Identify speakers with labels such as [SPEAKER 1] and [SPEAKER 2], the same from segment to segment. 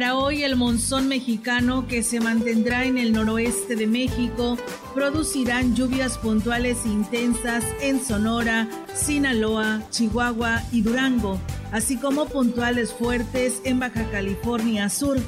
[SPEAKER 1] Para hoy el monzón mexicano que se mantendrá en el noroeste de México producirán lluvias puntuales intensas en Sonora, Sinaloa, Chihuahua y Durango así como puntuales fuertes en Baja California Sur,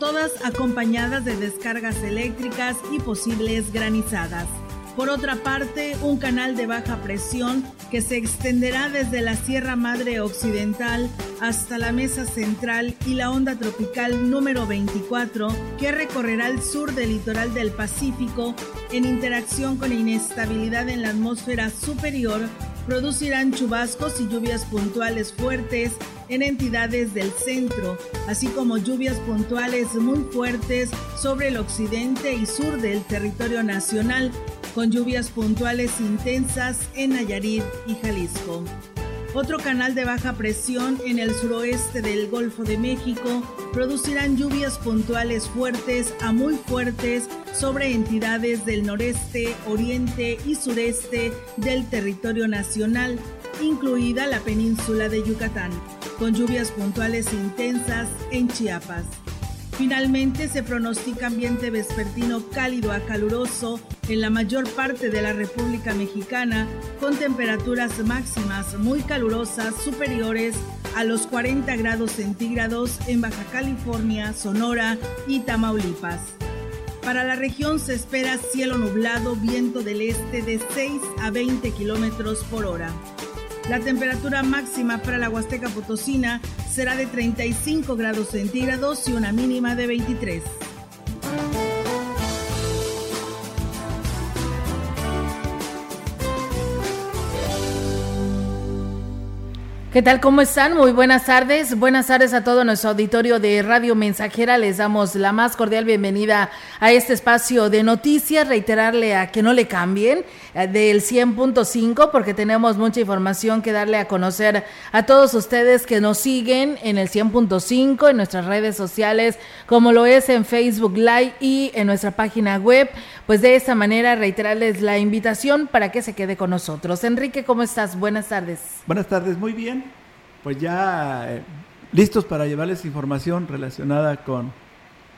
[SPEAKER 1] todas acompañadas de descargas eléctricas y posibles granizadas. Por otra parte, un canal de baja presión que se extenderá desde la Sierra Madre Occidental hasta la Mesa Central y la onda tropical número 24 que recorrerá el sur del litoral del Pacífico en interacción con inestabilidad en la atmósfera superior producirán chubascos y lluvias puntuales fuertes en entidades del centro, así como lluvias puntuales muy fuertes sobre el occidente y sur del territorio nacional, con lluvias puntuales intensas en Nayarit y Jalisco. Otro canal de baja presión en el suroeste del Golfo de México producirán lluvias puntuales fuertes a muy fuertes sobre entidades del noreste, oriente y sureste del territorio nacional, incluida la península de Yucatán, con lluvias puntuales intensas en Chiapas. Finalmente se pronostica ambiente vespertino cálido a caluroso en la mayor parte de la República Mexicana, con temperaturas máximas muy calurosas superiores a los 40 grados centígrados en Baja California, Sonora y Tamaulipas. Para la región se espera cielo nublado, viento del este de 6 a 20 kilómetros por hora. La temperatura máxima para la Huasteca Potosina será de 35 grados centígrados y una mínima de 23. ¿Qué tal? ¿Cómo están? Muy buenas tardes. Buenas tardes a todo nuestro auditorio de Radio Mensajera. Les damos la más cordial bienvenida a este espacio de noticias. Reiterarle a que no le cambien del 100.5 porque tenemos mucha información que darle a conocer a todos ustedes que nos siguen en el 100.5 en nuestras redes sociales como lo es en Facebook Live y en nuestra página web. Pues de esta manera reiterarles la invitación para que se quede con nosotros. Enrique, ¿cómo estás? Buenas tardes.
[SPEAKER 2] Buenas tardes, muy bien pues ya eh, listos para llevarles información relacionada con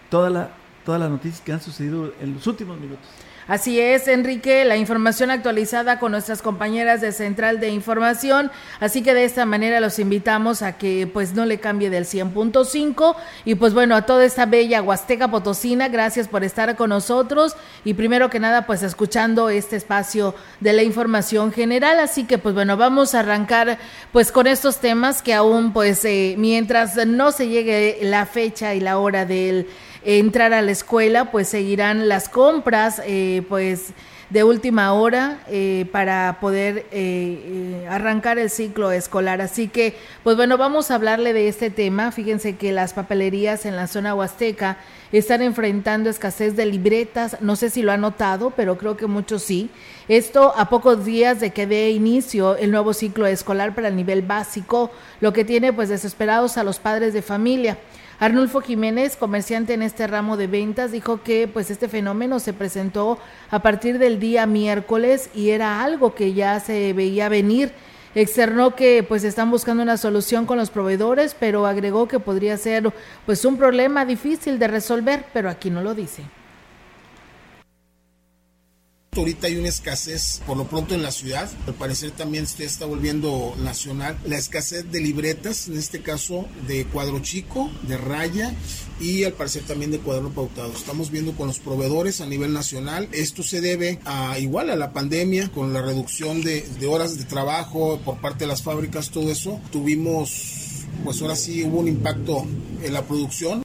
[SPEAKER 2] toda la, todas las noticias que han sucedido en los últimos minutos.
[SPEAKER 1] Así es, Enrique, la información actualizada con nuestras compañeras de Central de Información, así que de esta manera los invitamos a que pues no le cambie del 100.5 y pues bueno, a toda esta bella Huasteca Potosina, gracias por estar con nosotros. Y primero que nada pues escuchando este espacio de la información general, así que pues bueno, vamos a arrancar pues con estos temas que aún pues eh, mientras no se llegue la fecha y la hora del entrar a la escuela, pues seguirán las compras, eh, pues de última hora eh, para poder eh, arrancar el ciclo escolar. Así que, pues bueno, vamos a hablarle de este tema. Fíjense que las papelerías en la zona huasteca están enfrentando escasez de libretas. No sé si lo han notado, pero creo que muchos sí. Esto a pocos días de que dé inicio el nuevo ciclo escolar para el nivel básico, lo que tiene pues desesperados a los padres de familia. Arnulfo Jiménez, comerciante en este ramo de ventas, dijo que pues este fenómeno se presentó a partir del día miércoles y era algo que ya se veía venir. Externó que pues están buscando una solución con los proveedores, pero agregó que podría ser pues un problema difícil de resolver, pero aquí no lo dice.
[SPEAKER 3] Ahorita hay una escasez, por lo pronto en la ciudad, al parecer también se está volviendo nacional, la escasez de libretas, en este caso de cuadro chico, de raya y al parecer también de cuaderno pautado. Estamos viendo con los proveedores a nivel nacional. Esto se debe a igual a la pandemia, con la reducción de, de horas de trabajo por parte de las fábricas, todo eso. Tuvimos, pues ahora sí hubo un impacto en la producción.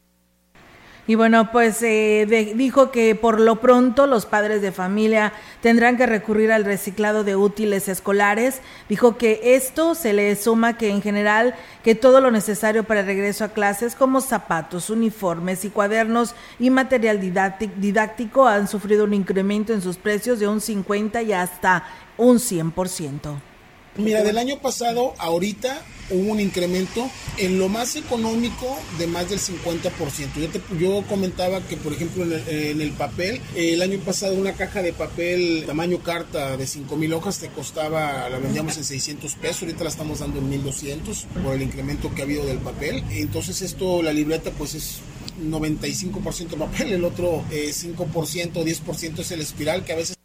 [SPEAKER 1] Y bueno, pues eh, dijo que por lo pronto los padres de familia tendrán que recurrir al reciclado de útiles escolares. Dijo que esto se le suma que en general que todo lo necesario para el regreso a clases como zapatos, uniformes y cuadernos y material didáctico han sufrido un incremento en sus precios de un 50 y hasta un 100%.
[SPEAKER 3] Mira, del año pasado ahorita hubo un incremento en lo más económico de más del 50%. Yo, yo comentaba que, por ejemplo, en el, papel, el año pasado una caja de papel tamaño carta de 5 mil hojas te costaba, la vendíamos en 600 pesos, ahorita la estamos dando en 1200 por el incremento que ha habido del papel. Entonces esto, la libreta pues es 95% papel, el otro 5% o 10% es el espiral que a veces...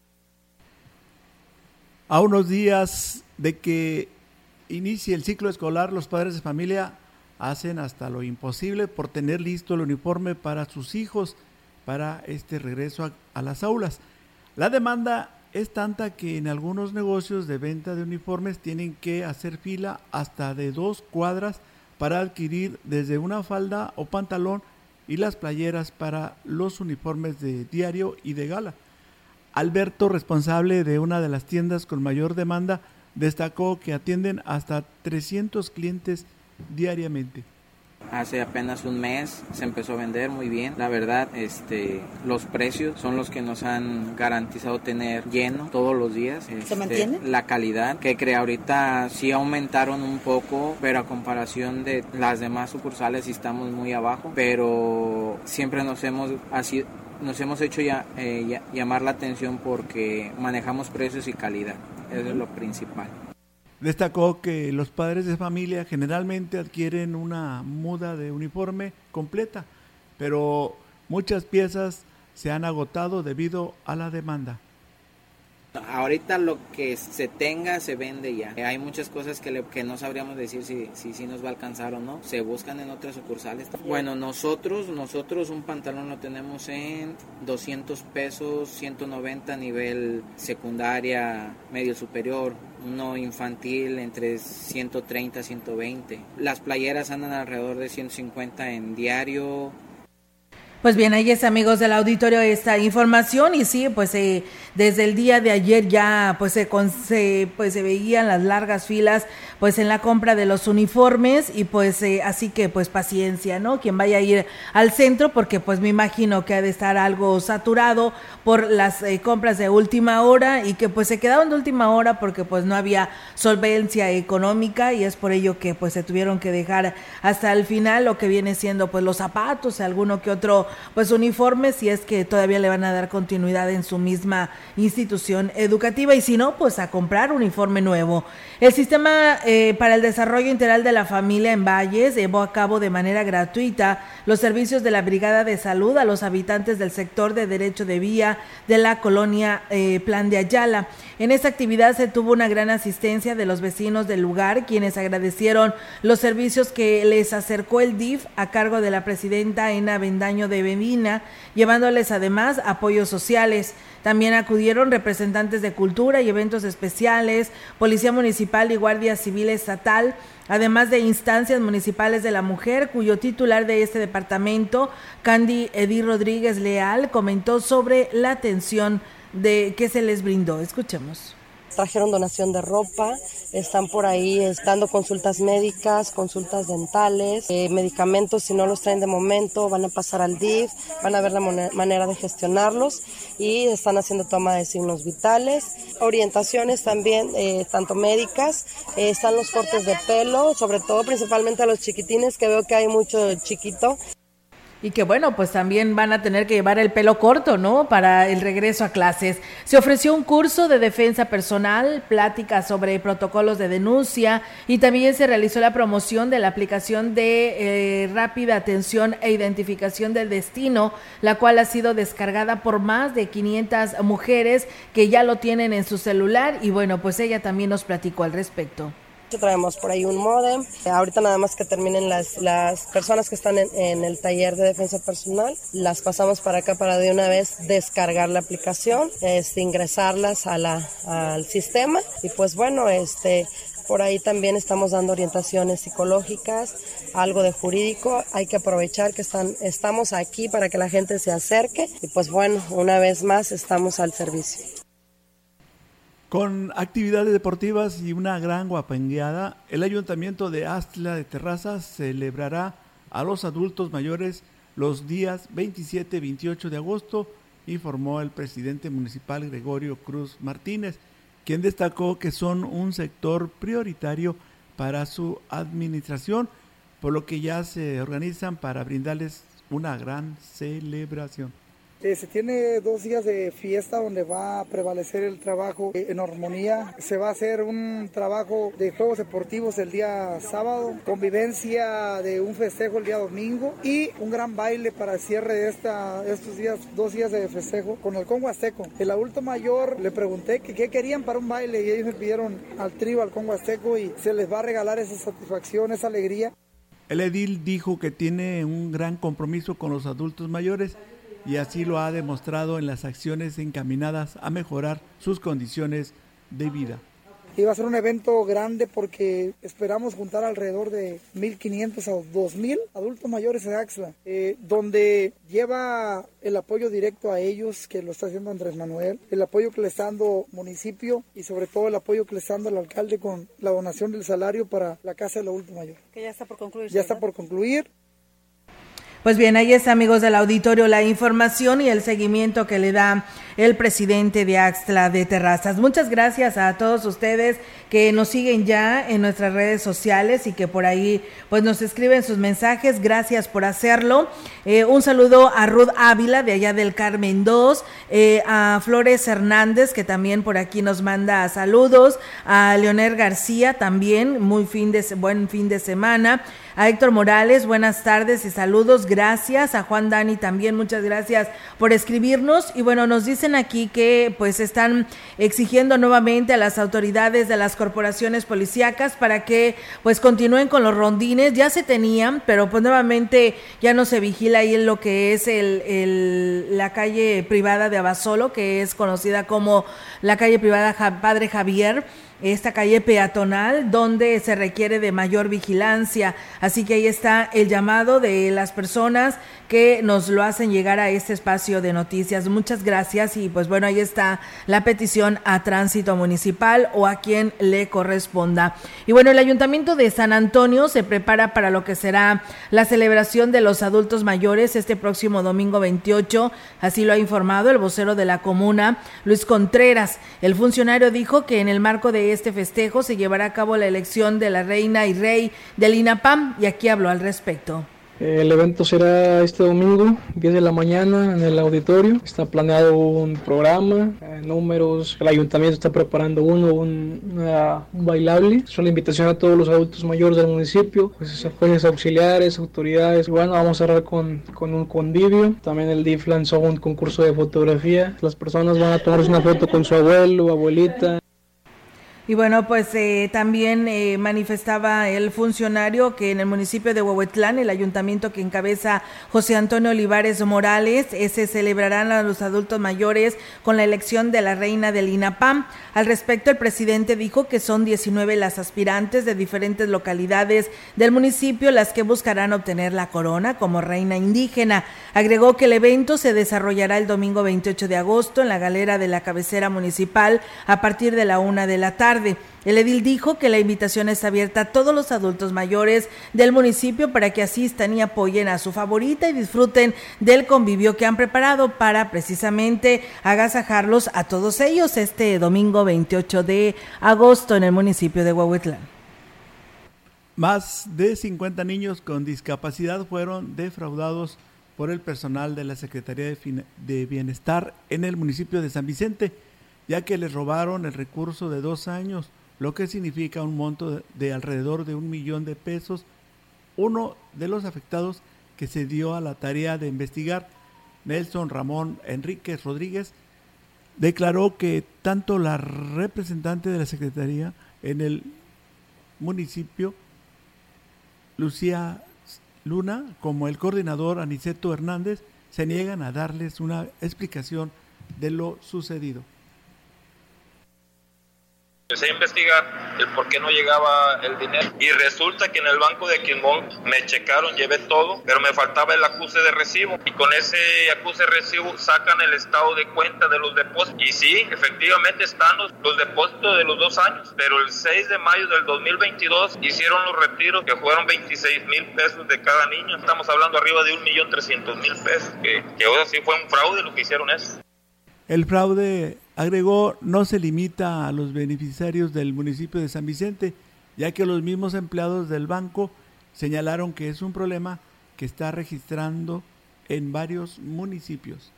[SPEAKER 2] A unos días de que inicie el ciclo escolar, los padres de familia hacen hasta lo imposible por tener listo el uniforme para sus hijos para este regreso a, las aulas. La demanda es tanta que en algunos negocios de venta de uniformes tienen que hacer fila hasta de dos cuadras para adquirir desde una falda o pantalón y las playeras para los uniformes de diario y de gala. Alberto, responsable de una de las tiendas con mayor demanda, destacó que atienden hasta 300 clientes diariamente.
[SPEAKER 4] Hace apenas un mes se empezó a vender muy bien. La verdad, este, los precios son los que nos han garantizado tener lleno todos los días.
[SPEAKER 5] ¿Se este, mantiene?
[SPEAKER 4] La calidad que crea ahorita sí aumentaron un poco, pero a comparación de las demás sucursales estamos muy abajo. Pero siempre nos hemos así nos hemos hecho ya, eh, llamar la atención porque manejamos precios y calidad. Eso es lo principal.
[SPEAKER 2] Destacó que los padres de familia generalmente adquieren una muda de uniforme completa, pero muchas piezas se han agotado debido a la demanda.
[SPEAKER 4] Ahorita lo que se tenga se vende ya. Hay muchas cosas que, que no sabríamos decir si, si, si, nos va a alcanzar o no. Se buscan en otras sucursales. Bueno, nosotros, nosotros un pantalón lo tenemos en 200 pesos, 190 a nivel secundaria, medio superior. Uno infantil entre 130 120. Las playeras andan alrededor de 150 en diario,
[SPEAKER 1] pues bien, ahí es amigos del auditorio esta información y sí, pues eh, desde el día de ayer ya pues se, pues se veían las largas filas pues en la compra de los uniformes y pues eh, así que pues paciencia, ¿no? Quien vaya a ir al centro porque pues me imagino que ha de estar algo saturado por las eh, compras de última hora y que pues se quedaron de última hora porque pues no había solvencia económica y es por ello que pues se tuvieron que dejar hasta el final lo que viene siendo pues los zapatos, alguno que otro pues uniforme si es que todavía le van a dar continuidad en su misma institución educativa y si no pues a comprar uniforme nuevo. El sistema eh, para el Desarrollo Integral de la Familia en Valles llevó a cabo de manera gratuita los servicios de la Brigada de Salud a los habitantes del sector de Derecho de Vía de la colonia eh, Plan de Ayala. En esta actividad se tuvo una gran asistencia de los vecinos del lugar, quienes agradecieron los servicios que les acercó el DIF a cargo de la presidenta Ena Vendaño de Bemina, llevándoles además apoyos sociales. También acudieron representantes de cultura y eventos especiales, Policía Municipal y Guardia Civil Estatal, además de instancias municipales de la mujer, cuyo titular de este departamento, Candy Edith Rodríguez Leal, comentó sobre la atención de que se les brindó. Escuchemos
[SPEAKER 6] trajeron donación de ropa, están por ahí dando consultas médicas, consultas dentales, eh, medicamentos si no los traen de momento, van a pasar al DIF, van a ver la manera de gestionarlos y están haciendo toma de signos vitales, orientaciones también, eh, tanto médicas, eh, están los cortes de pelo, sobre todo principalmente a los chiquitines, que veo que hay mucho chiquito.
[SPEAKER 1] Y que bueno, pues también van a tener que llevar el pelo corto, ¿no? Para el regreso a clases. Se ofreció un curso de defensa personal, plática sobre protocolos de denuncia y también se realizó la promoción de la aplicación de eh, rápida atención e identificación del destino, la cual ha sido descargada por más de 500 mujeres que ya lo tienen en su celular y bueno, pues ella también nos platicó al respecto.
[SPEAKER 6] Traemos por ahí un modem. Ahorita nada más que terminen las, las personas que están en, el taller de defensa personal, las pasamos para acá para de una vez descargar la aplicación, este, ingresarlas a la, al sistema y pues bueno, este, Por ahí también estamos dando orientaciones psicológicas, algo de jurídico. Hay que aprovechar que están, estamos aquí para que la gente se acerque y pues bueno, una vez más estamos al servicio.
[SPEAKER 2] Con actividades deportivas y una gran guapangueada, el Ayuntamiento de Astla de Terrazas celebrará a los adultos mayores los días 27 y 28 de agosto, informó el presidente municipal Gregorio Cruz Martínez, quien destacó que son un sector prioritario para su administración, por lo que ya se organizan para brindarles una gran celebración.
[SPEAKER 5] Eh, se tiene dos días de fiesta donde va a prevalecer el trabajo eh, en armonía. Se va a hacer un trabajo de juegos deportivos el día sábado, convivencia de un festejo el día domingo y un gran baile para el cierre de esta, estos días, dos días de festejo con el Congo Azteco. El adulto mayor le pregunté qué querían para un baile y ellos me pidieron al trío, al Congo Azteco y se les va a regalar esa satisfacción, esa alegría.
[SPEAKER 2] El edil dijo que tiene un gran compromiso con los adultos mayores y así lo ha demostrado en las acciones encaminadas a mejorar sus condiciones de vida.
[SPEAKER 5] Iba a ser un evento grande porque esperamos juntar alrededor de 1.500 a 2.000 adultos mayores en Axla, eh, donde lleva el apoyo directo a ellos que lo está haciendo Andrés Manuel, el apoyo que le está dando municipio y sobre todo el apoyo que le está dando el alcalde con la donación del salario para la casa del adulto mayor.
[SPEAKER 7] Que ya está por concluir.
[SPEAKER 5] Ya está por concluir.
[SPEAKER 1] Pues bien, ahí está, amigos del auditorio, la información y el seguimiento que le da el presidente de Axtla de Terrazas. Muchas gracias a todos ustedes que nos siguen ya en nuestras redes sociales y que por ahí pues nos escriben sus mensajes. Gracias por hacerlo. Eh, un saludo a Ruth Ávila de allá del Carmen 2, eh, a Flores Hernández que también por aquí nos manda saludos, a Leonel García también, muy fin de buen fin de semana. A Héctor Morales, buenas tardes y saludos, gracias. A Juan Dani también, muchas gracias por escribirnos. Y bueno, nos dicen aquí que pues están exigiendo nuevamente a las autoridades de las corporaciones policíacas para que pues continúen con los rondines. Ya se tenían, pero pues nuevamente ya no se vigila ahí en lo que es el, la calle privada de Abasolo, que es conocida como la calle privada Padre Javier esta calle peatonal donde se requiere de mayor vigilancia. Así que ahí está el llamado de las personas que nos lo hacen llegar a este espacio de noticias. Muchas gracias y pues bueno, ahí está la petición a tránsito municipal o a quien le corresponda. Y bueno, el ayuntamiento de San Antonio se prepara para lo que será la celebración de los adultos mayores este próximo domingo 28, así lo ha informado el vocero de la comuna, Luis Contreras. El funcionario dijo que en el marco de este festejo se llevará a cabo la elección de la reina y rey del INAPAM y aquí habló al respecto.
[SPEAKER 8] El evento será este domingo, 10 de la mañana, en el auditorio. Está planeado un programa, eh, números. El ayuntamiento está preparando uno, un, bailable. Es una invitación a todos los adultos mayores del municipio, pues, jueces auxiliares, autoridades. bueno, vamos a cerrar con, con un convivio. También el DIF lanzó un concurso de fotografía. Las personas van a tomarse una foto con su abuelo, abuelita.
[SPEAKER 1] Y bueno, pues eh, también eh, manifestaba el funcionario que en el municipio de Huehuetlán, el ayuntamiento que encabeza José Antonio Olivares Morales, se celebrarán a los adultos mayores con la elección de la reina del INAPAM. Al respecto, el presidente dijo que son 19 las aspirantes de diferentes localidades del municipio las que buscarán obtener la corona como reina indígena. Agregó que el evento se desarrollará el domingo 28 de agosto en la galera de la cabecera municipal a partir de la una de la tarde. El edil dijo que la invitación está abierta a todos los adultos mayores del municipio para que asistan y apoyen a su favorita y disfruten del convivio que han preparado para precisamente agasajarlos a todos ellos este domingo 28 de agosto en el municipio de Huehuetlán.
[SPEAKER 2] Más de 50 niños con discapacidad fueron defraudados por el personal de la Secretaría de Bienestar en el municipio de San Vicente ya que les robaron el recurso de dos años, lo que significa un monto de, alrededor de un millón de pesos. Uno de los afectados que se dio a la tarea de investigar, Nelson Ramón Enríquez Rodríguez, declaró que tanto la representante de la Secretaría en el municipio, Lucía Luna, como el coordinador Aniceto Hernández, se niegan a darles una explicación de lo sucedido.
[SPEAKER 7] Empecé a investigar el por qué no llegaba el dinero. Y resulta que en el banco de Quimón me checaron, llevé todo, pero me faltaba el acuse de recibo. Y con ese acuse de recibo sacan el estado de cuenta de los depósitos. Y sí, efectivamente están los, los depósitos de los dos años, pero el 6 de mayo del 2022 hicieron los retiros que fueron 26 mil pesos de cada niño, estamos hablando arriba de un millón trescientos mil pesos, que, que ahora sí fue un fraude lo que hicieron eso.
[SPEAKER 2] El fraude, agregó, no se limita a los beneficiarios del municipio de San Vicente, ya que los mismos empleados del banco señalaron que es un problema que está registrando en varios municipios.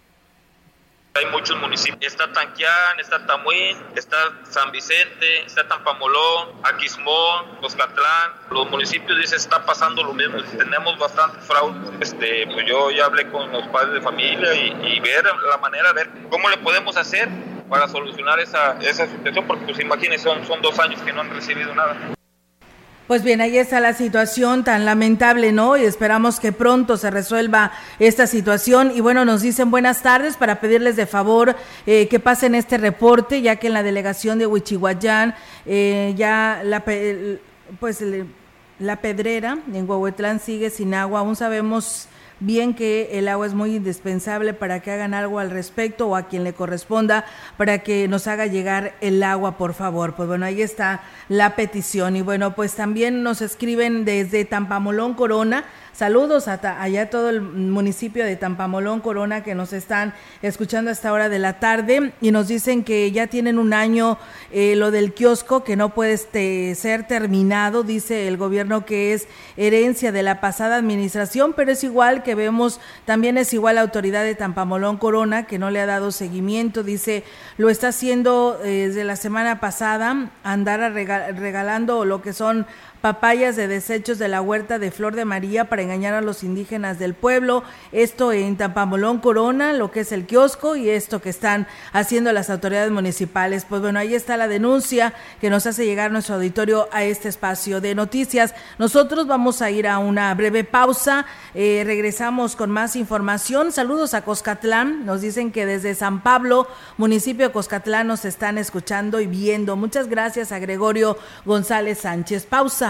[SPEAKER 7] Hay muchos municipios. Está Tanquián, está Tamuín, está San Vicente, está Tampamolón, Aquismón, Coscatlán. Los municipios dice está pasando lo mismo. Tenemos bastante fraude. Este, pues yo ya hablé con los padres de familia y, y ver la manera, ver cómo le podemos hacer para solucionar esa, esa situación, porque pues imagínense, son, son dos años que no han recibido nada.
[SPEAKER 1] Pues bien, ahí está la situación tan lamentable, ¿no? Y esperamos que pronto se resuelva esta situación. Y bueno, nos dicen buenas tardes para pedirles de favor eh, que pasen este reporte, ya que en la delegación de Huichihuayán eh, ya la, pues la pedrera en Huehuetlán sigue sin agua. Aún sabemos bien que el agua es muy indispensable para que hagan algo al respecto o a quien le corresponda para que nos haga llegar el agua, por favor. Pues bueno, ahí está la petición. Y bueno, pues también nos escriben desde Tampamolón Corona Saludos a allá todo el municipio de Tampamolón, Corona, que nos están escuchando a esta hora de la tarde. Y nos dicen que ya tienen un año eh, lo del kiosco que no puede este, ser terminado, dice el gobierno que es herencia de la pasada administración, pero es igual que vemos, también es igual la autoridad de Tampamolón, Corona, que no le ha dado seguimiento, dice, lo está haciendo eh, desde la semana pasada, andar regalando lo que son papayas de desechos de la huerta de Flor de María para engañar a los indígenas del pueblo. Esto en Tampamolón Corona, lo que es el kiosco y esto que están haciendo las autoridades municipales. Pues bueno, ahí está la denuncia que nos hace llegar nuestro auditorio a este espacio de noticias. Nosotros vamos a ir a una breve pausa. Eh, regresamos con más información. Saludos a Coscatlán. Nos dicen que desde San Pablo, municipio de Coscatlán, nos están escuchando y viendo. Muchas gracias a Gregorio González Sánchez. Pausa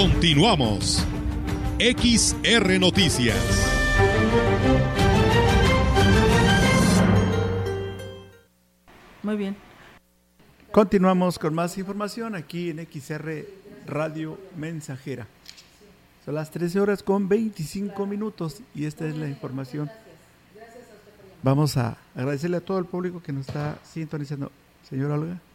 [SPEAKER 9] Continuamos. XR Noticias.
[SPEAKER 1] Muy bien.
[SPEAKER 2] Continuamos con más información aquí en XR Radio Mensajera. Son las 13 horas con 25 minutos y esta es la información. Vamos a agradecerle a todo el público que nos está sintonizando. Señora Olga.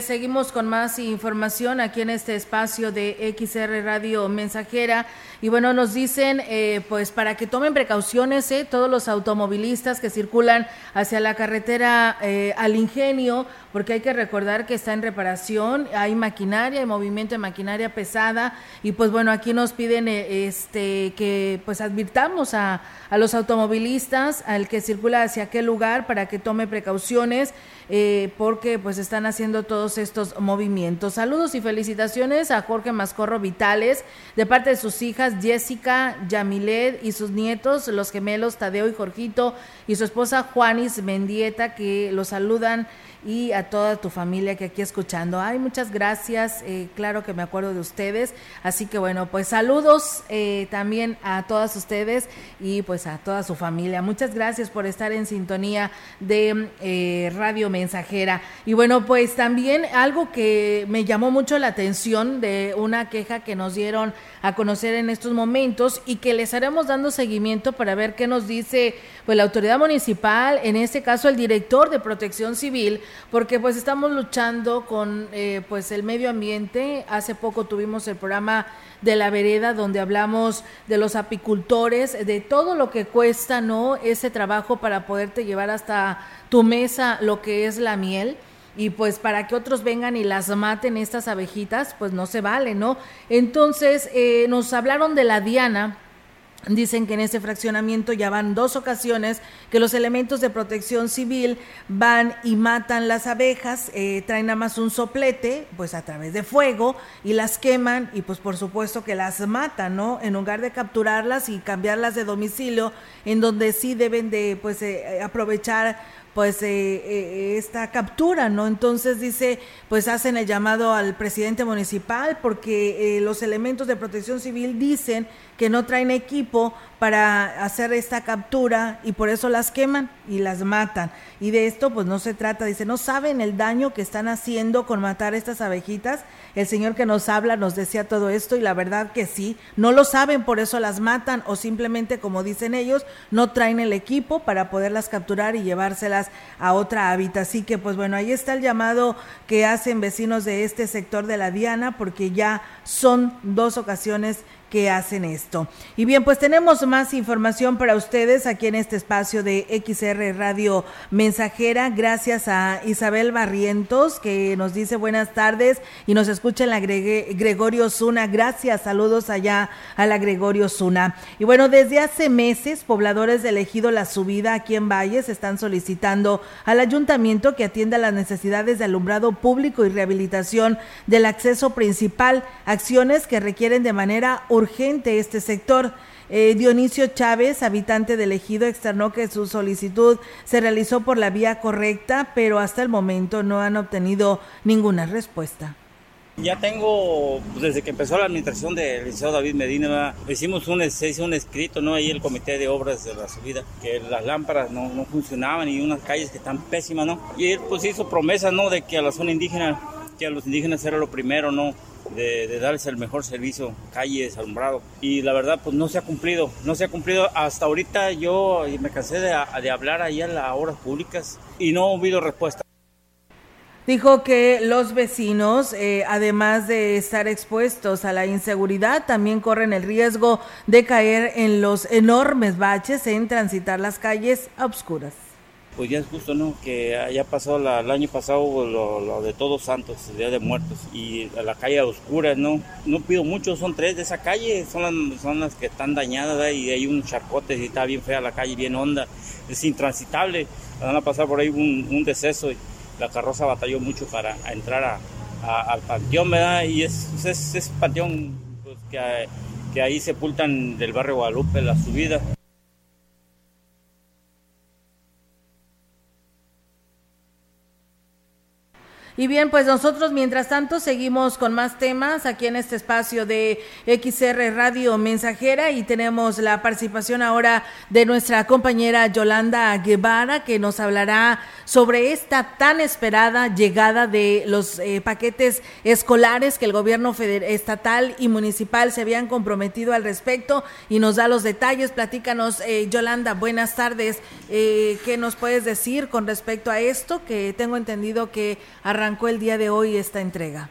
[SPEAKER 1] Seguimos con más información aquí en este espacio de XR Radio Mensajera. Y bueno, nos dicen, eh, pues para que tomen precauciones, eh, todos los automovilistas que circulan hacia la carretera eh, al ingenio, porque hay que recordar que está en reparación, hay maquinaria, hay movimiento de maquinaria pesada. Y pues bueno, aquí nos piden este que pues advirtamos a, a los automovilistas, al que circula hacia aquel lugar, para que tome precauciones. Eh, porque pues están haciendo todos estos movimientos. Saludos y felicitaciones a Jorge Mascorro Vitales de parte de sus hijas Jessica, Yamilet y sus nietos, los gemelos Tadeo y Jorgito y su esposa Juanis Mendieta que los saludan y a toda tu familia que aquí escuchando. Ay, muchas gracias, eh, claro que me acuerdo de ustedes. Así que bueno, pues saludos eh, también a todas ustedes y pues a toda su familia. Muchas gracias por estar en sintonía de eh, Radio Mensajera. Y bueno, pues también algo que me llamó mucho la atención de una queja que nos dieron a conocer en estos momentos y que les haremos dando seguimiento para ver qué nos dice pues la autoridad municipal, en este caso el director de Protección Civil, porque pues estamos luchando con eh, pues el medio ambiente. Hace poco tuvimos el programa de la vereda donde hablamos de los apicultores, de todo lo que cuesta, ¿no? Ese trabajo para poderte llevar hasta tu mesa lo que es la miel y pues para que otros vengan y las maten estas abejitas, pues no se vale, ¿no? Entonces eh, nos hablaron de la Diana, Dicen que en ese fraccionamiento ya van dos ocasiones que los elementos de protección civil van y matan las abejas, eh, traen nada más un soplete, pues a través de fuego, y las queman y pues por supuesto que las matan, ¿no? En lugar de capturarlas y cambiarlas de domicilio, en donde sí deben de pues eh, aprovechar pues eh, esta captura, ¿no? Entonces dice, pues hacen el llamado al presidente municipal porque los elementos de protección civil dicen que no traen equipo para hacer esta captura y por eso las queman y las matan. Y de esto pues no se trata, dice, no saben el daño que están haciendo con matar estas abejitas. El señor que nos habla nos decía todo esto y la verdad que sí, no lo saben, por eso las matan o simplemente como dicen ellos, no traen el equipo para poderlas capturar y llevárselas a otra hábitat. Así que pues bueno, ahí está el llamado que hacen vecinos de este sector de la Diana porque ya son dos ocasiones que hacen esto. Y bien, pues tenemos más información para ustedes aquí en este espacio de XR Radio Mensajera. Gracias a Isabel Barrientos que nos dice buenas tardes y nos escucha en la Gregorio Zuna. Gracias, saludos allá a la Gregorio Zuna. Y bueno, desde hace meses, pobladores de Ejido La Subida aquí en Valles están solicitando al ayuntamiento que atienda las necesidades de alumbrado público y rehabilitación del acceso principal, acciones que requieren de manera urgente este sector. Eh, Dionisio Chávez, habitante del ejido, externó que su solicitud se realizó por la vía correcta, pero hasta el momento no han obtenido ninguna respuesta.
[SPEAKER 10] Ya tengo, pues, desde que empezó la administración del licenciado David Medina, hicimos un escrito, ¿no? Ahí el comité de obras de la subida, que las lámparas no, no funcionaban y unas calles que están pésimas, ¿no? Y él pues hizo promesa, ¿no? De que a la zona indígena, que a los indígenas era lo primero, ¿no? de, darles el mejor servicio, calles, alumbrado. Y la verdad, pues no se ha cumplido, no se ha cumplido. Hasta ahorita yo me cansé de, hablar ahí en las obras públicas y no ha habido respuesta.
[SPEAKER 1] Dijo que los vecinos, eh, además de estar expuestos a la inseguridad, también corren el riesgo de caer en los enormes baches en transitar las calles a obscuras.
[SPEAKER 10] Pues ya es justo, ¿no? Que ya pasó el año pasado lo, de Todos Santos, el Día de Muertos, y la calle oscura, ¿no? No pido mucho, son tres de esa calle, son las, son las que están dañadas, y hay un charcote y está bien fea la calle, bien honda, es intransitable. Van a pasar por ahí un, un deceso y la carroza batalló mucho para entrar al panteón, ¿verdad? Y es, es, es panteón pues, que, que ahí sepultan del barrio Guadalupe la subida.
[SPEAKER 1] Y bien, pues nosotros mientras tanto seguimos con más temas aquí en este espacio de XR Radio Mensajera y tenemos la participación ahora de nuestra compañera Yolanda Guevara que nos hablará sobre esta tan esperada llegada de los eh, paquetes escolares que el gobierno federal, estatal y municipal se habían comprometido al respecto y nos da los detalles. Platícanos, eh, Yolanda, buenas tardes. Eh, ¿Qué nos puedes decir con respecto a esto? Que tengo entendido que arrancó arrancó el día de hoy esta entrega?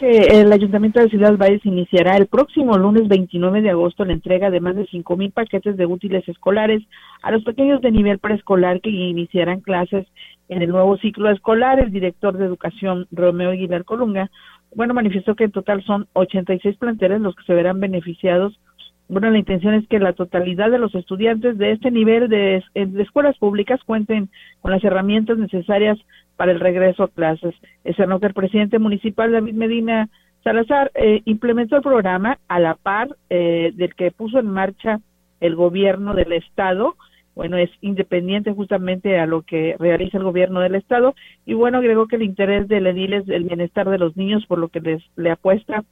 [SPEAKER 11] el Ayuntamiento de Ciudad Valles iniciará el próximo lunes 29 de agosto la entrega de más de cinco mil paquetes de útiles escolares a los pequeños de nivel preescolar que iniciarán clases en el nuevo ciclo escolar. El director de Educación, Romeo Aguilar Colunga, bueno, manifestó que en total son 86 planteles los que se verán beneficiados bueno, la intención es que la totalidad de los estudiantes de este nivel de, escuelas públicas cuenten con las herramientas necesarias para el regreso a clases. Es que el presidente municipal David Medina Salazar eh, implementó el programa a la par eh, del que puso en marcha el gobierno del estado. Bueno, es independiente justamente a lo que realiza el gobierno del estado. Y bueno, agregó que el interés del edil es el bienestar de los niños, por lo que les le apuesta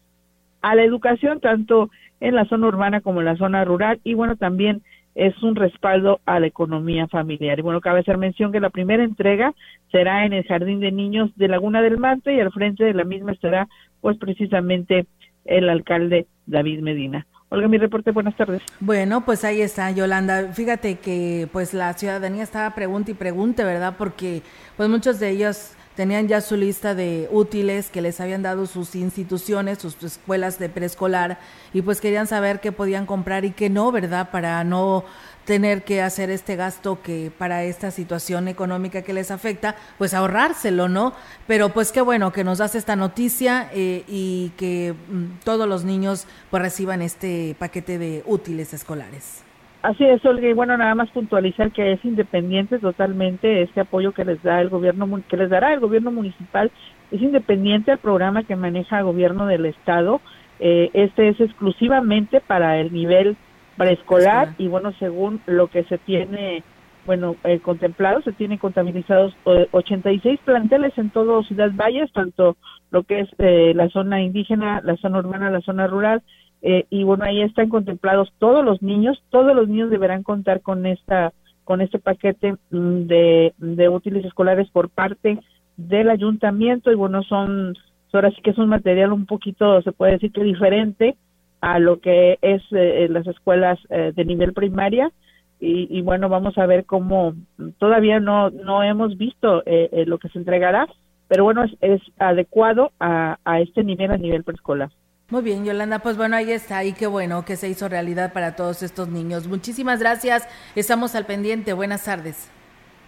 [SPEAKER 11] a la educación, tanto en la zona urbana como en la zona rural y bueno, también es un respaldo a la economía familiar. Y bueno, cabe hacer mención que la primera entrega será en el Jardín de Niños de Laguna del Mante y al frente de la misma estará pues precisamente el alcalde David Medina. Olga, mi reporte, buenas tardes.
[SPEAKER 1] Bueno, pues ahí está, Yolanda. Fíjate que pues la ciudadanía estaba pregunta y pregunte, ¿verdad? Porque pues muchos de ellos tenían ya su lista de útiles que les habían dado sus instituciones, sus escuelas de preescolar, y pues querían saber qué podían comprar y qué no, ¿verdad? Para no tener que hacer este gasto que para esta situación económica que les afecta, pues ahorrárselo, ¿no? Pero pues qué bueno que nos das esta noticia eh, y que mm, todos los niños pues reciban este paquete de útiles escolares.
[SPEAKER 11] Así es, Olga, y bueno, nada más puntualizar que es independiente totalmente este apoyo que les da el gobierno, que les dará el gobierno municipal, es independiente al programa que maneja el gobierno del estado, eh, este es exclusivamente para el nivel preescolar y bueno, según lo que se tiene, bueno, eh, contemplado, se tienen contabilizados 86 eh, planteles en todo Ciudad Valles, tanto lo que es eh, la zona indígena, la zona urbana, la zona rural, eh, y bueno ahí están contemplados todos los niños todos los niños deberán contar con esta con este paquete mm, de, de útiles escolares por parte del ayuntamiento. Y bueno son ahora sí que es un material un poquito se puede decir que diferente a lo que es eh, las escuelas eh, de nivel primaria. Y, bueno vamos a ver cómo todavía no no hemos visto lo que se entregará pero bueno es, es adecuado a, a este nivel a nivel preescolar
[SPEAKER 1] muy bien, Yolanda, pues bueno, ahí está, y qué bueno que se hizo realidad para todos estos niños. Muchísimas gracias, estamos al pendiente, buenas tardes.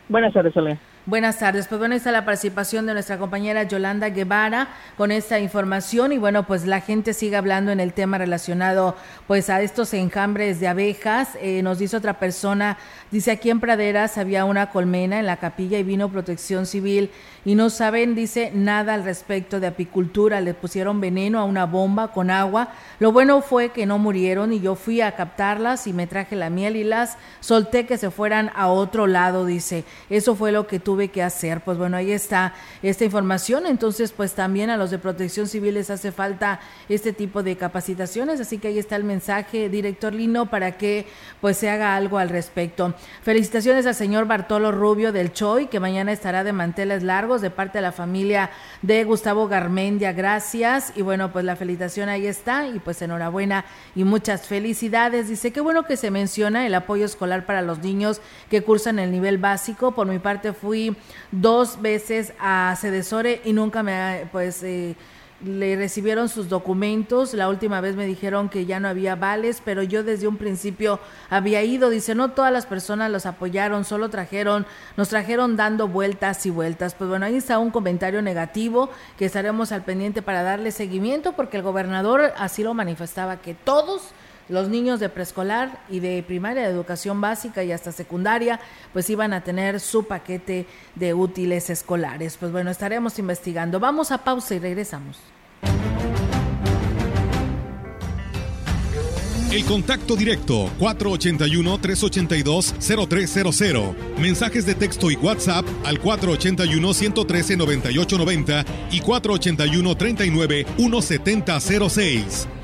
[SPEAKER 11] Buenas tardes, Olga.
[SPEAKER 1] Buenas tardes. Pues bueno, está la participación de nuestra compañera Yolanda Guevara con esta información y bueno, pues la gente sigue hablando en el tema relacionado pues a estos enjambres de abejas. Eh, nos dice otra persona, dice aquí en Praderas había una colmena en la capilla y vino protección civil y no saben, dice, nada al respecto de apicultura. Le pusieron veneno a una bomba con agua. Lo bueno fue que no murieron y yo fui a captarlas y me traje la miel y las solté que se fueran a otro lado, dice. Eso fue lo que tuve tuve que hacer. Pues bueno, ahí está esta información. Entonces, pues también a los de protección civil les hace falta este tipo de capacitaciones. Así que ahí está el mensaje, director Lino, para que pues se haga algo al respecto. Felicitaciones al señor Bartolo Rubio del Choy, que mañana estará de manteles largos de parte de la familia de Gustavo Garmendia. Gracias. Y bueno, pues la felicitación ahí está. Y pues enhorabuena y muchas felicidades. Dice, qué bueno que se menciona el apoyo escolar para los niños que cursan el nivel básico. Por mi parte fui dos veces a Cedesore y nunca me, pues, eh, le recibieron sus documentos. La última vez me dijeron que ya no había vales, pero yo desde un principio había ido. Dice, no todas las personas los apoyaron, solo trajeron, nos trajeron dando vueltas y vueltas. Pues bueno, ahí está un comentario negativo que estaremos al pendiente para darle seguimiento, porque el gobernador así lo manifestaba, que todos los niños de preescolar y de primaria, de educación básica y hasta secundaria, pues iban a tener su paquete de útiles escolares. Pues bueno, estaremos investigando. Vamos a pausa y regresamos.
[SPEAKER 9] El contacto directo 481-382-0300. Mensajes de texto y WhatsApp al 481-113-9890 y 481-39-1706.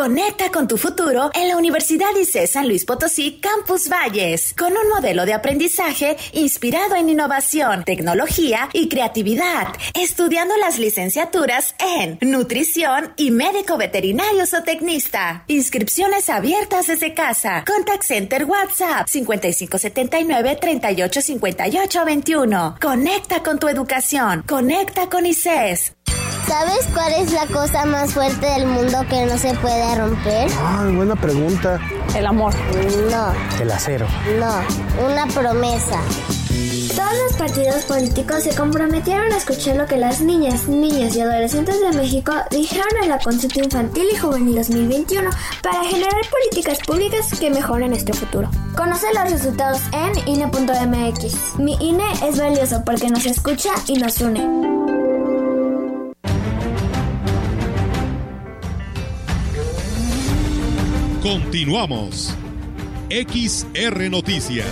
[SPEAKER 12] Conecta con tu futuro en la Universidad ICE San Luis Potosí Campus Valles, con un modelo de aprendizaje inspirado en innovación, tecnología y creatividad, estudiando las licenciaturas en nutrición y médico veterinario o tecnista. Inscripciones abiertas desde casa. Contact Center WhatsApp 5579 385821. Conecta con tu educación. Conecta con ICES.
[SPEAKER 13] ¿Sabes cuál es la cosa más fuerte del mundo que no se puede romper?
[SPEAKER 14] Ah, buena pregunta.
[SPEAKER 13] El amor. No.
[SPEAKER 14] El acero.
[SPEAKER 13] No, una promesa.
[SPEAKER 15] Todos los partidos políticos se comprometieron a escuchar lo que las niñas, niños y adolescentes de México dijeron en la consulta infantil y juvenil 2021 para generar políticas públicas que mejoren nuestro futuro. Conoce los resultados en INE.mx. Mi INE es valioso porque nos escucha y nos une.
[SPEAKER 9] Continuamos. XR Noticias.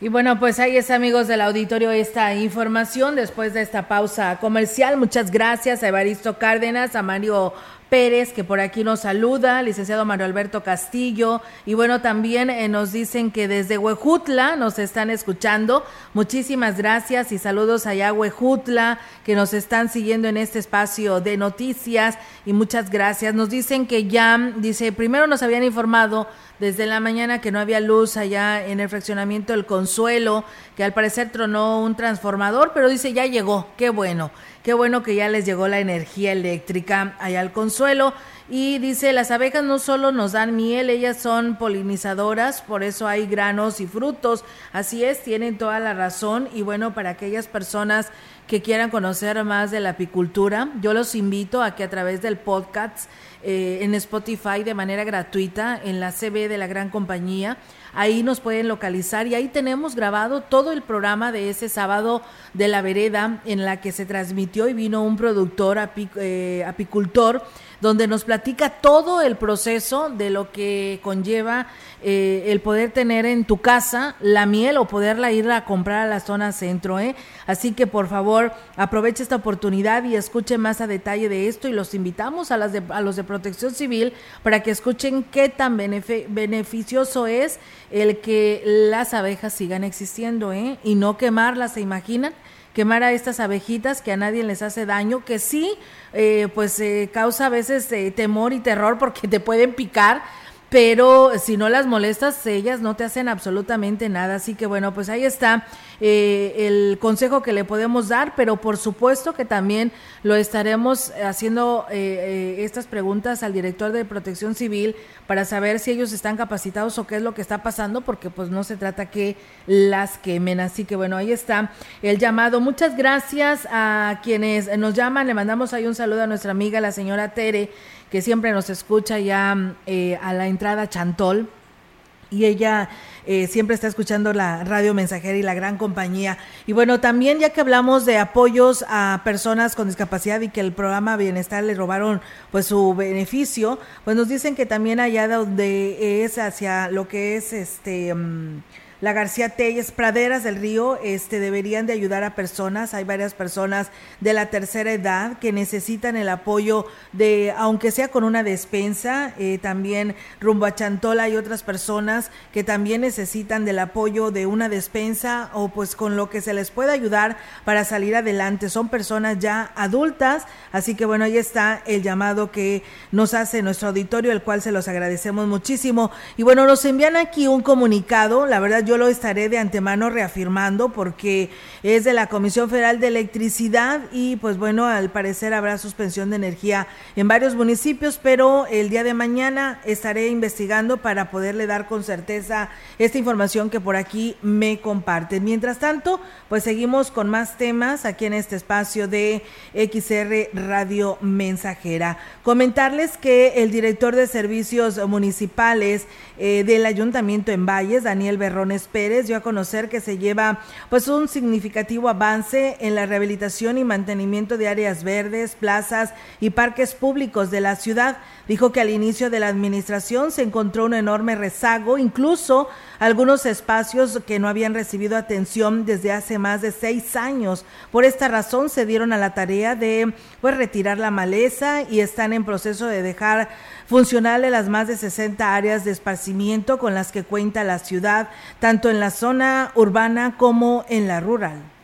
[SPEAKER 1] Y bueno, pues ahí es amigos del auditorio esta información después de esta pausa comercial. Muchas gracias a Evaristo Cárdenas, a Mario Pérez, que por aquí nos saluda, licenciado Mario Alberto Castillo, y bueno, también eh, nos dicen que desde Huejutla nos están escuchando. Muchísimas gracias y saludos allá a Huejutla, que nos están siguiendo en este espacio de noticias, y muchas gracias. Nos dicen que ya, dice, primero nos habían informado desde la mañana que no había luz allá en el fraccionamiento del Consuelo, que al parecer tronó un transformador, pero dice ya llegó, qué bueno, qué bueno que ya les llegó la energía eléctrica allá al Consuelo. Y dice, las abejas no solo nos dan miel, ellas son polinizadoras, por eso hay granos y frutos. Así es, tienen toda la razón. Y bueno, para aquellas personas que quieran conocer más de la apicultura, yo los invito a que a través del podcast eh, en Spotify de manera gratuita en la CB de la gran compañía. Ahí nos pueden localizar y ahí tenemos grabado todo el programa de ese sábado de la vereda en la que se transmitió y vino un productor eh, apicultor donde nos platica todo el proceso de lo que conlleva eh, el poder tener en tu casa la miel o poderla ir a comprar a la zona centro. ¿eh? Así que por favor aproveche esta oportunidad y escuche más a detalle de esto y los invitamos a, las a los de protección civil para que escuchen qué tan beneficioso es el que las abejas sigan existiendo ¿eh? y no quemarlas, ¿se imaginan? Quemar a estas abejitas que a nadie les hace daño, que sí, eh, pues eh, causa a veces eh, temor y terror porque te pueden picar, pero si no las molestas, ellas no te hacen absolutamente nada. Así que bueno, pues ahí está eh, el consejo que le podemos dar, pero por supuesto que también lo estaremos haciendo eh, eh, estas preguntas al director de Protección Civil para saber si ellos están capacitados o qué es lo que está pasando, porque pues no se trata que las quemen. Así que bueno, ahí está el llamado. Muchas gracias a quienes nos llaman. Le mandamos ahí un saludo a nuestra amiga, la señora Tere que siempre nos escucha ya eh, a la entrada Chantol. Y ella eh, siempre está escuchando la radio mensajera y la gran compañía. Y bueno, también ya que hablamos de apoyos a personas con discapacidad y que el programa Bienestar le robaron pues su beneficio, pues nos dicen que también allá donde es hacia lo que es este... Mm, la García Telles, praderas del río, este, deberían de ayudar a personas. Hay varias personas de la tercera edad que necesitan el apoyo de, aunque sea con una despensa, eh, también rumbo a Chantola hay otras personas que también necesitan del apoyo de una despensa o pues con lo que se les pueda ayudar para salir adelante. Son personas ya adultas, así que bueno, ahí está el llamado que nos hace nuestro auditorio, el cual se los agradecemos muchísimo. Y bueno, nos envían aquí un comunicado, la verdad yo lo estaré de antemano reafirmando porque es de la Comisión Federal de Electricidad y pues bueno, al parecer habrá suspensión de energía en varios municipios, pero el día de mañana estaré investigando para poderle dar con certeza esta información que por aquí me comparten. Mientras tanto, pues seguimos con más temas aquí en este espacio de XR Radio Mensajera. Comentarles que el director de servicios municipales eh, del Ayuntamiento en Valles, Daniel Berrones Pérez, dio a conocer que se lleva pues un significativo avance en la rehabilitación y mantenimiento de áreas verdes, plazas y parques públicos de la ciudad. Dijo que al inicio de la administración se encontró un enorme rezago, incluso algunos espacios que no habían recibido atención desde hace más de seis años. Por esta razón se dieron a la tarea de pues retirar la maleza y están en proceso de dejar funcionales las más de 60 áreas de esparcimiento con las que cuenta la ciudad, tanto en la zona urbana como en la rural.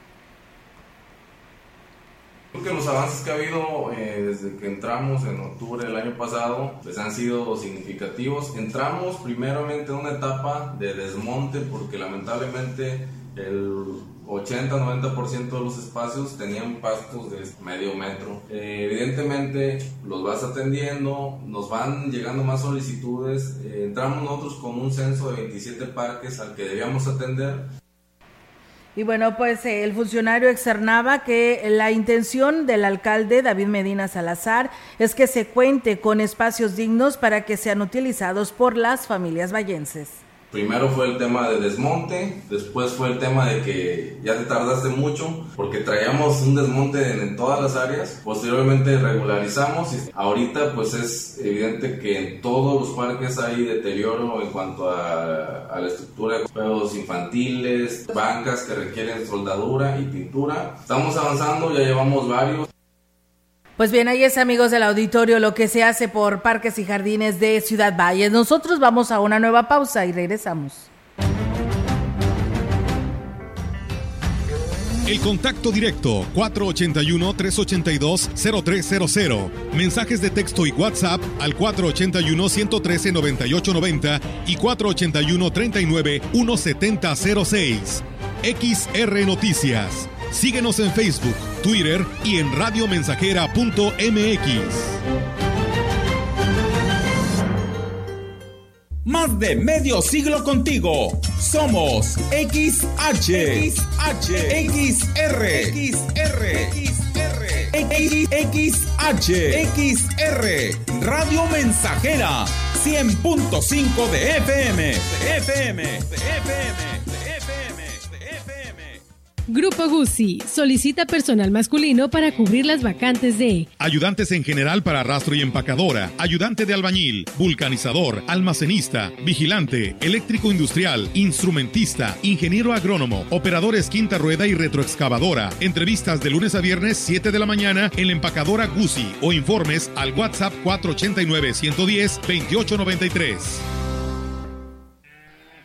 [SPEAKER 16] Creo que los avances que ha habido eh, desde que entramos en octubre del año pasado pues han sido significativos. Entramos primeramente en una etapa de desmonte porque lamentablemente el 80-90% de los espacios tenían pastos de medio metro. Eh, evidentemente los vas atendiendo, nos van llegando más solicitudes, eh, entramos nosotros con un censo de 27 parques al que debíamos atender.
[SPEAKER 1] Y bueno, pues eh, el funcionario externaba que la intención del alcalde David Medina Salazar es que se cuente con espacios dignos para que sean utilizados por las familias vallenses
[SPEAKER 16] Primero fue el tema de desmonte, después fue el tema de que ya te tardaste mucho porque traíamos un desmonte en, todas las áreas, posteriormente regularizamos y ahorita pues es evidente que en todos los parques hay deterioro en cuanto a, la estructura de juegos infantiles, bancas que requieren soldadura y pintura. Estamos avanzando, ya llevamos varios.
[SPEAKER 1] Pues bien, ahí es amigos del auditorio lo que se hace por Parques y Jardines de Ciudad Valles. Nosotros vamos a una nueva pausa y regresamos.
[SPEAKER 9] El contacto directo 481-382-0300. Mensajes de texto y WhatsApp al 481-113-9890 y 481-39-1706. XR Noticias. Síguenos en Facebook, Twitter y en radiomensajera.mx.
[SPEAKER 17] Más de medio siglo contigo. Somos XH, XR, XR, XR, XR, Radio Mensajera, 100.5 de FM, de FM, de FM.
[SPEAKER 18] Grupo Guzzi solicita personal masculino para cubrir las vacantes de
[SPEAKER 9] ayudantes en general para rastro y empacadora, ayudante de albañil, vulcanizador, almacenista, vigilante, eléctrico industrial, instrumentista, ingeniero agrónomo, operadores quinta rueda y retroexcavadora. Entrevistas de lunes a viernes 7 de la mañana en la empacadora Guzzi o informes al WhatsApp 489 110 2893.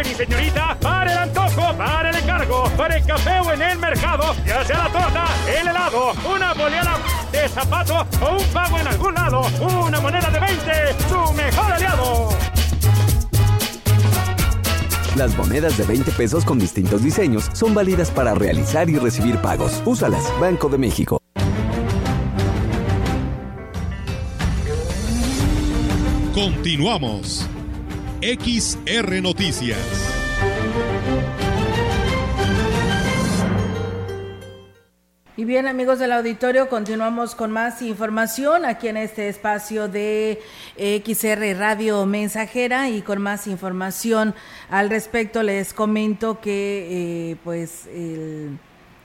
[SPEAKER 19] Joven y señorita, para el antojo, para el encargo, para el café o en el mercado, ya sea la torta, el helado, una boleada de zapato o un pago en algún lado, una moneda de 20, su mejor aliado.
[SPEAKER 14] Las monedas de 20 pesos con distintos diseños son válidas para realizar y recibir pagos. Úsalas, Banco de México.
[SPEAKER 9] Continuamos. XR Noticias.
[SPEAKER 1] Y bien amigos del auditorio, continuamos con más información aquí en este espacio de XR Radio Mensajera y con más información al respecto les comento que eh, pues el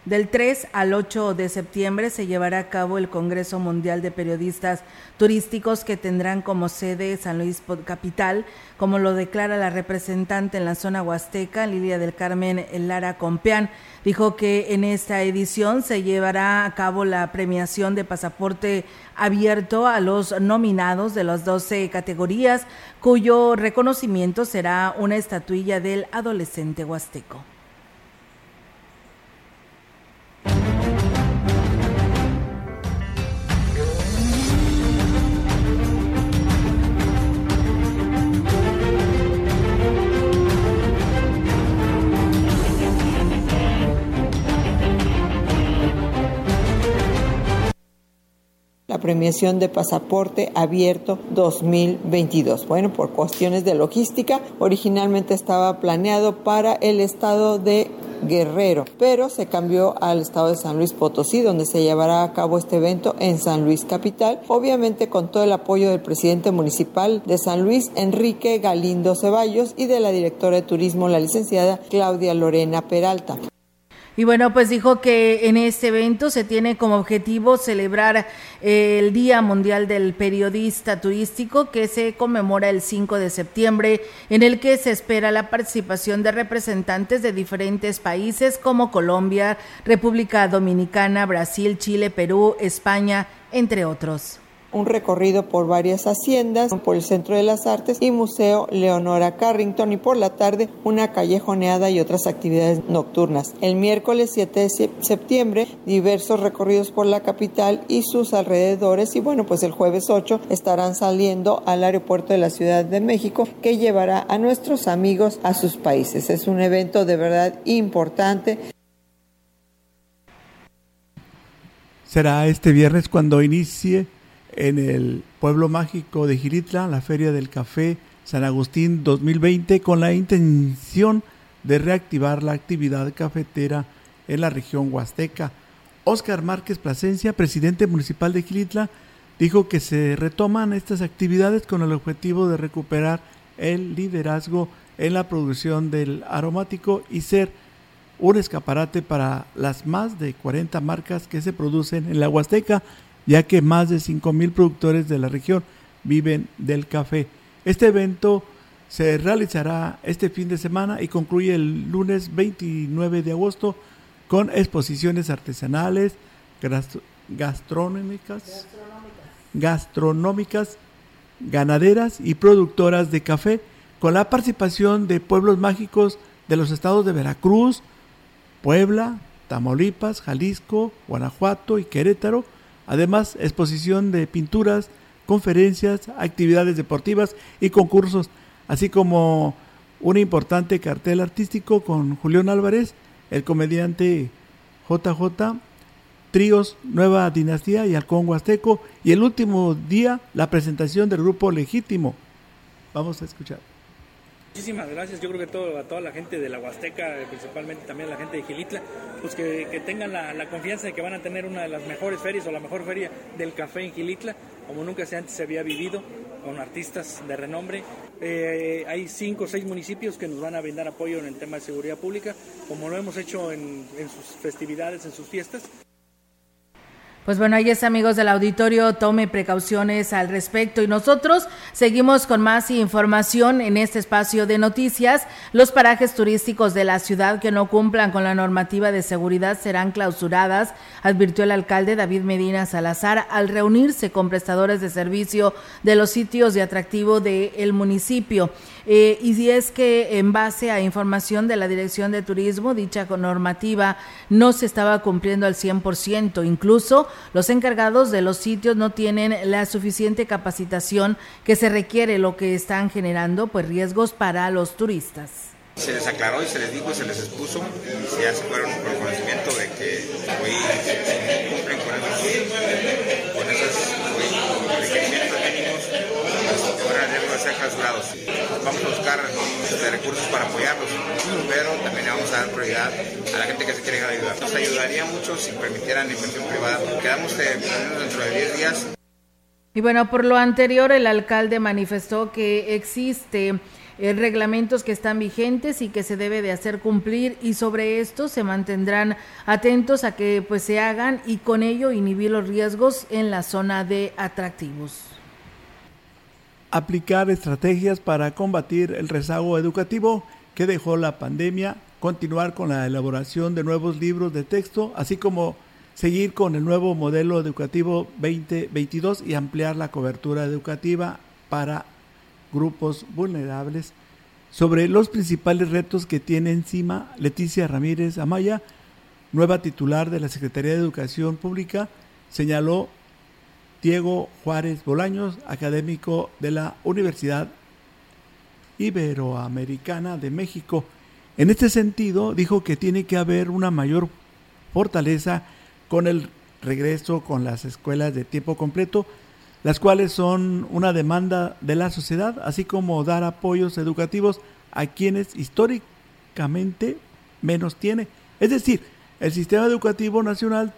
[SPEAKER 1] del 3 al 8 de septiembre se llevará a cabo el Congreso Mundial de Periodistas Turísticos que tendrán como sede San Luis Capital, como lo declara la representante en la zona huasteca, Lilia del Carmen Lara Compeán. Dijo que en esta edición se llevará a cabo la premiación de pasaporte abierto a los nominados de las 12 categorías, cuyo reconocimiento será una estatuilla del adolescente huasteco.
[SPEAKER 20] La premiación de pasaporte abierto 2022. Bueno, por cuestiones de logística, originalmente estaba planeado para el estado de Guerrero, pero se cambió al estado de San Luis Potosí, donde se llevará a cabo este evento en San Luis Capital, obviamente con todo el apoyo del presidente municipal de San Luis, Enrique Galindo Ceballos, y de la directora de turismo, la licenciada Claudia Lorena Peralta.
[SPEAKER 1] Y bueno, pues dijo que en este evento se tiene como objetivo celebrar eh, el Día Mundial del Periodista Turístico que se conmemora el 5 de septiembre, en el que se espera la participación de representantes de diferentes países como Colombia, República Dominicana, Brasil, Chile, Perú, España, entre otros
[SPEAKER 20] un recorrido por varias haciendas, por el Centro de las Artes y Museo Leonora Carrington y por la tarde una callejoneada y otras actividades nocturnas. El miércoles 7 de septiembre diversos recorridos por la capital y sus alrededores y bueno pues el jueves 8 estarán saliendo al aeropuerto de la Ciudad de México que llevará a nuestros amigos a sus países. Es un evento de verdad importante.
[SPEAKER 2] Será este viernes cuando inicie en el pueblo mágico de Giritla la Feria del Café San Agustín 2020 con la intención de reactivar la actividad cafetera en la región huasteca. Óscar Márquez Plasencia, presidente municipal de Gilitla, dijo que se retoman estas actividades con el objetivo de recuperar el liderazgo en la producción del aromático y ser un escaparate para las más de 40 marcas que se producen en la Huasteca, ya que más de 5.000 productores de la región viven del café. Este evento se realizará este fin de semana y concluye el lunes 29 de agosto con exposiciones artesanales, gastronómicas, gastronómicas, ganaderas y productoras de café, con la participación de pueblos mágicos de los estados de Veracruz, Puebla, Tamaulipas, Jalisco, Guanajuato y Querétaro, además exposición de pinturas, conferencias, actividades deportivas y concursos, así como un importante cartel artístico con Julián Álvarez, el comediante JJ, tríos Nueva Dinastía y Halcón Huasteco, y el último día la presentación del grupo Legítimo. Vamos a escuchar.
[SPEAKER 21] Muchísimas gracias. Yo creo que todo, a toda la gente de la Huasteca, principalmente también a la gente de Gilitla, pues que, tengan la, confianza de que van a tener una de las mejores ferias o la mejor feria del café en Gilitla, como nunca se antes se había vivido, con artistas de renombre. Eh, hay cinco o seis municipios que nos van a brindar apoyo en el tema de seguridad pública, como lo hemos hecho en sus festividades, en sus fiestas.
[SPEAKER 1] Pues bueno, ahí es amigos del auditorio, tome precauciones al respecto y nosotros seguimos con más información en este espacio de noticias. Los parajes turísticos de la ciudad que no cumplan con la normativa de seguridad serán clausuradas, advirtió el alcalde David Medina Salazar al reunirse con prestadores de servicio de los sitios de atractivo del municipio. Eh, y si es que en base a información de la Dirección de Turismo, dicha normativa no se estaba cumpliendo al 100%. Incluso los encargados de los sitios no tienen la suficiente capacitación que se requiere, lo que están generando pues riesgos para los turistas.
[SPEAKER 22] Se les aclaró y se les dijo, se les expuso y ya se fueron por conocimiento de que hoy cumplen con esos, con esos requerimientos mínimos, ahora deben ser clausurados. Vamos a buscar este, recursos para apoyarlos, pero también vamos a dar prioridad a la gente que se quiere ayudar. Nos ayudaría mucho si permitieran inversión privada. Quedamos de, dentro de 10 días.
[SPEAKER 1] Y bueno, por lo anterior, el alcalde manifestó que existe eh, reglamentos que están vigentes y que se debe de hacer cumplir y sobre esto se mantendrán atentos a que pues se hagan y con ello inhibir los riesgos en la zona de atractivos
[SPEAKER 2] aplicar estrategias para combatir el rezago educativo que dejó la pandemia, continuar con la elaboración de nuevos libros de texto, así como seguir con el nuevo modelo educativo 2022 y ampliar la cobertura educativa para grupos vulnerables. Sobre los principales retos que tiene encima Leticia Ramírez Amaya, nueva titular de la Secretaría de Educación Pública, señaló Diego Juárez Bolaños, académico de la Universidad Iberoamericana de México. En este sentido, dijo que tiene que haber una mayor fortaleza con el regreso con las escuelas de tiempo completo, las cuales son una demanda de la sociedad, así como dar apoyos educativos a quienes históricamente menos tiene. Es decir, el sistema educativo nacional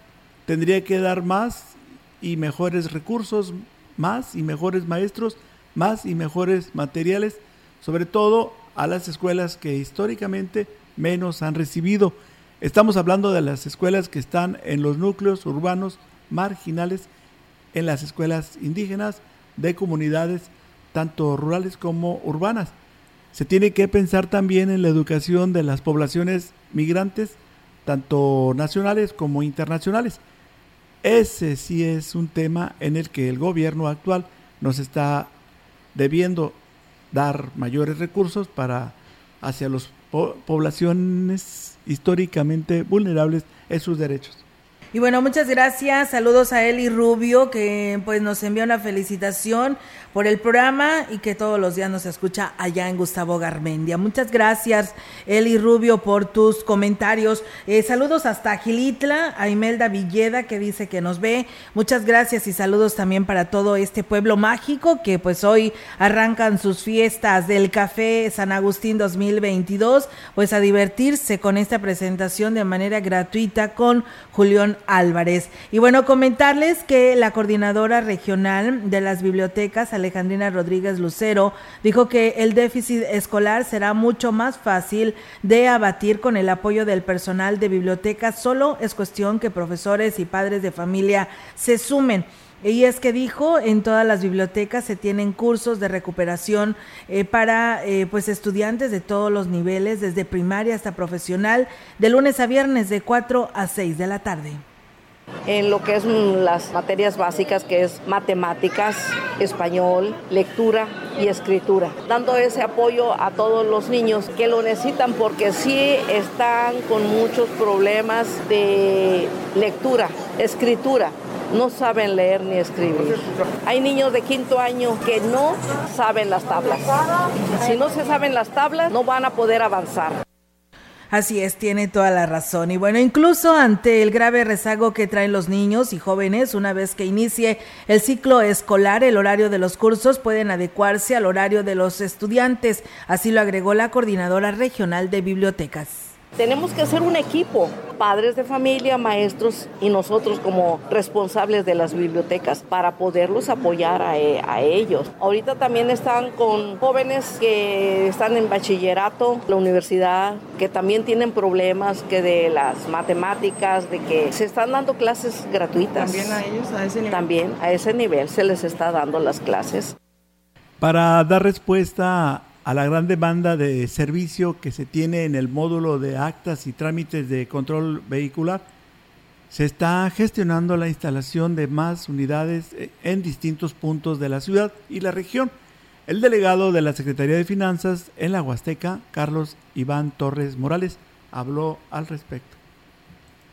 [SPEAKER 2] tendría que dar más y mejores recursos, más y mejores maestros, más y mejores materiales, sobre todo a las escuelas que históricamente menos han recibido. Estamos hablando de las escuelas que están en los núcleos urbanos marginales, en las escuelas indígenas de comunidades tanto rurales como urbanas. Se tiene que pensar también en la educación de las poblaciones migrantes, tanto nacionales como internacionales. Ese sí es un tema en el que el gobierno actual nos está debiendo dar mayores recursos para hacia las poblaciones históricamente vulnerables en sus derechos.
[SPEAKER 1] Y bueno, muchas gracias. Saludos a Eli Rubio, que pues nos envía una felicitación por el programa y que todos los días nos escucha allá en Gustavo Garmendia. Muchas gracias, Eli Rubio, por tus comentarios. Eh, saludos hasta Gilitla, a Imelda Villeda, que dice que nos ve. Muchas gracias y saludos también para todo este pueblo mágico que pues hoy arrancan sus fiestas del Café San Agustín 2022, pues a divertirse con esta presentación de manera gratuita con Julián Álvarez. Y bueno, comentarles que la coordinadora regional de las bibliotecas, Alejandrina Rodríguez Lucero, dijo que el déficit escolar será mucho más fácil de abatir con el apoyo del personal de bibliotecas. Solo es cuestión que profesores y padres de familia se sumen. Y es que dijo, en todas las bibliotecas se tienen cursos de recuperación eh, para eh, pues estudiantes de todos los niveles, desde primaria hasta profesional, de lunes a viernes de 4 a 6 de la tarde
[SPEAKER 23] en lo que es las materias básicas que es matemáticas, español, lectura y escritura, dando ese apoyo a todos los niños que lo necesitan porque sí están con muchos problemas de lectura, escritura no saben leer ni escribir. Hay niños de quinto año que no saben las tablas. Si no se saben las tablas, no van a poder avanzar.
[SPEAKER 1] Así es, tiene toda la razón. Y bueno, incluso ante el grave rezago que traen los niños y jóvenes, una vez que inicie el ciclo escolar, el horario de los cursos pueden adecuarse al horario de los estudiantes. Así lo agregó la coordinadora regional de bibliotecas.
[SPEAKER 23] Tenemos que ser un equipo, padres de familia, maestros y nosotros como responsables de las bibliotecas para poderlos apoyar a, e, a, ellos. Ahorita también están con jóvenes que están en bachillerato, la universidad, que también tienen problemas que de las matemáticas, de que se están dando clases gratuitas.
[SPEAKER 1] También a ellos, a ese nivel.
[SPEAKER 23] También a ese nivel se les está dando las clases.
[SPEAKER 2] Para dar respuesta a la gran demanda de servicio que se tiene en el módulo de actas y trámites de control vehicular, se está gestionando la instalación de más unidades eh, en distintos puntos de la ciudad y la región. El delegado de la Secretaría de Finanzas en la Huasteca, Carlos Iván Torres Morales, habló al respecto.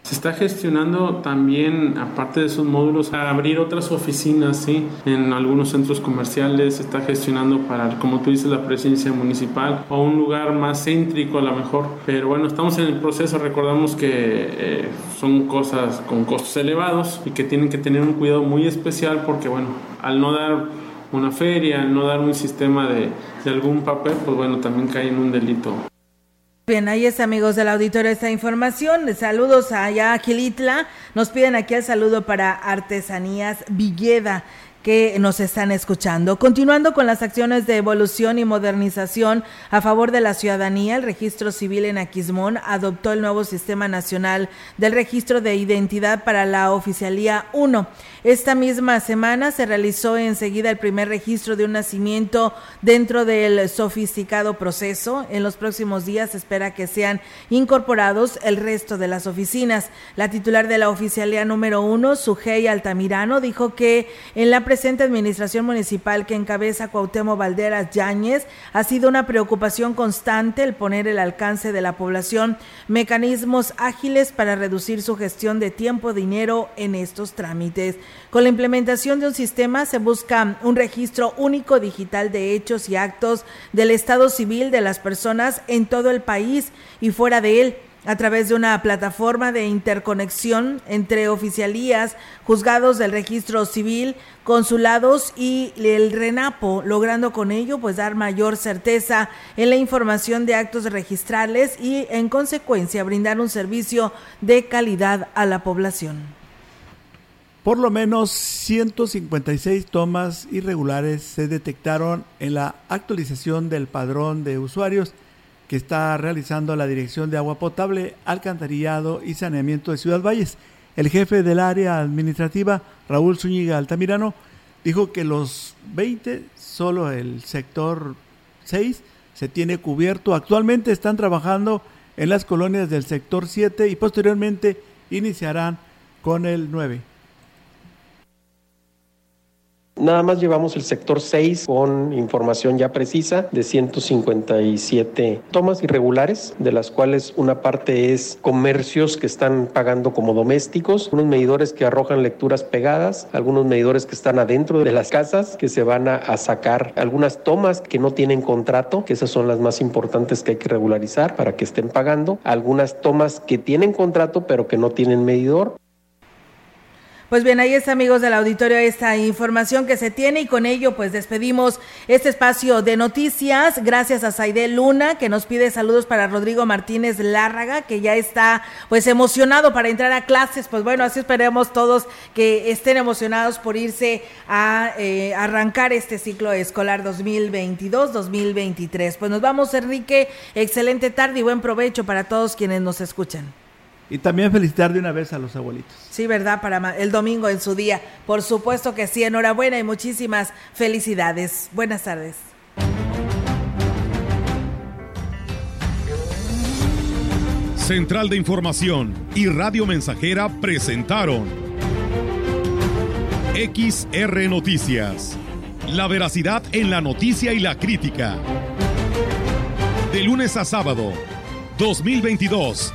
[SPEAKER 24] Se está gestionando también, aparte de esos módulos, a abrir otras oficinas ¿sí? en algunos centros comerciales. Se está gestionando para, como tú dices, la presencia municipal o un lugar más céntrico a lo mejor. Pero bueno, estamos en el proceso. Recordamos que eh, son cosas con costos elevados y que tienen que tener un cuidado muy especial porque, bueno, al no dar una feria, al no dar un sistema de, de algún papel, pues bueno, también cae en un delito.
[SPEAKER 1] Bien, ahí es amigos del auditorio esta información. Saludos allá a Gilitla. Nos piden aquí el saludo para Artesanías Villeda que nos están escuchando. Continuando con las acciones de evolución y modernización a favor de la ciudadanía, el registro civil en Aquismón adoptó el nuevo sistema nacional del registro de identidad para la oficialía 1. Esta misma semana se realizó enseguida el primer registro de un nacimiento dentro del sofisticado proceso. En los próximos días se espera que sean incorporados el resto de las oficinas. La titular de la oficialía número 1, Sujei Altamirano, dijo que en la presente administración municipal que encabeza Cuauhtémoc Valderas Yáñez, ha sido una preocupación constante el poner el alcance de la población mecanismos ágiles para reducir su gestión de tiempo, dinero en estos trámites. Con la implementación de un sistema se busca un registro único digital de hechos y actos del estado civil de las personas en todo el país y fuera de él a través de una plataforma de interconexión entre oficialías, juzgados del registro civil, consulados y el RENAPO, logrando con ello pues dar mayor certeza en la información de actos registrales y en consecuencia brindar un servicio de calidad a la población.
[SPEAKER 2] Por lo menos 156 tomas irregulares se detectaron en la actualización del padrón de usuarios que está realizando la Dirección de Agua Potable, Alcantarillado y Saneamiento de Ciudad Valles. El jefe del área administrativa, Raúl Zúñiga Altamirano, dijo que los 20, solo el sector 6, se tiene cubierto. Actualmente están trabajando en las colonias del sector 7 y posteriormente iniciarán con el 9.
[SPEAKER 20] Nada más llevamos el sector 6 con información ya precisa de 157 tomas irregulares, de las cuales una parte es comercios que están pagando como domésticos, unos medidores que arrojan lecturas pegadas, algunos medidores que están adentro de las casas que se van a, a sacar, algunas tomas que no tienen contrato, que esas son las más importantes que hay que regularizar para que estén pagando, algunas tomas que tienen contrato pero que no tienen medidor.
[SPEAKER 1] Pues bien, ahí está amigos del auditorio esta información que se tiene y con ello pues despedimos este espacio de noticias. Gracias a Saide Luna que nos pide saludos para Rodrigo Martínez Lárraga que ya está pues emocionado para entrar a clases. Pues bueno, así esperemos todos que estén emocionados por irse a eh, arrancar este ciclo escolar 2022-2023. Pues nos vamos Enrique, excelente tarde y buen provecho para todos quienes nos escuchan.
[SPEAKER 2] Y también felicitar de una vez a los abuelitos.
[SPEAKER 1] Sí, ¿verdad? Para el domingo en su día. Por supuesto que sí, enhorabuena y muchísimas felicidades. Buenas tardes.
[SPEAKER 9] Central de Información y Radio Mensajera presentaron XR Noticias. La veracidad en la noticia y la crítica. De lunes a sábado, 2022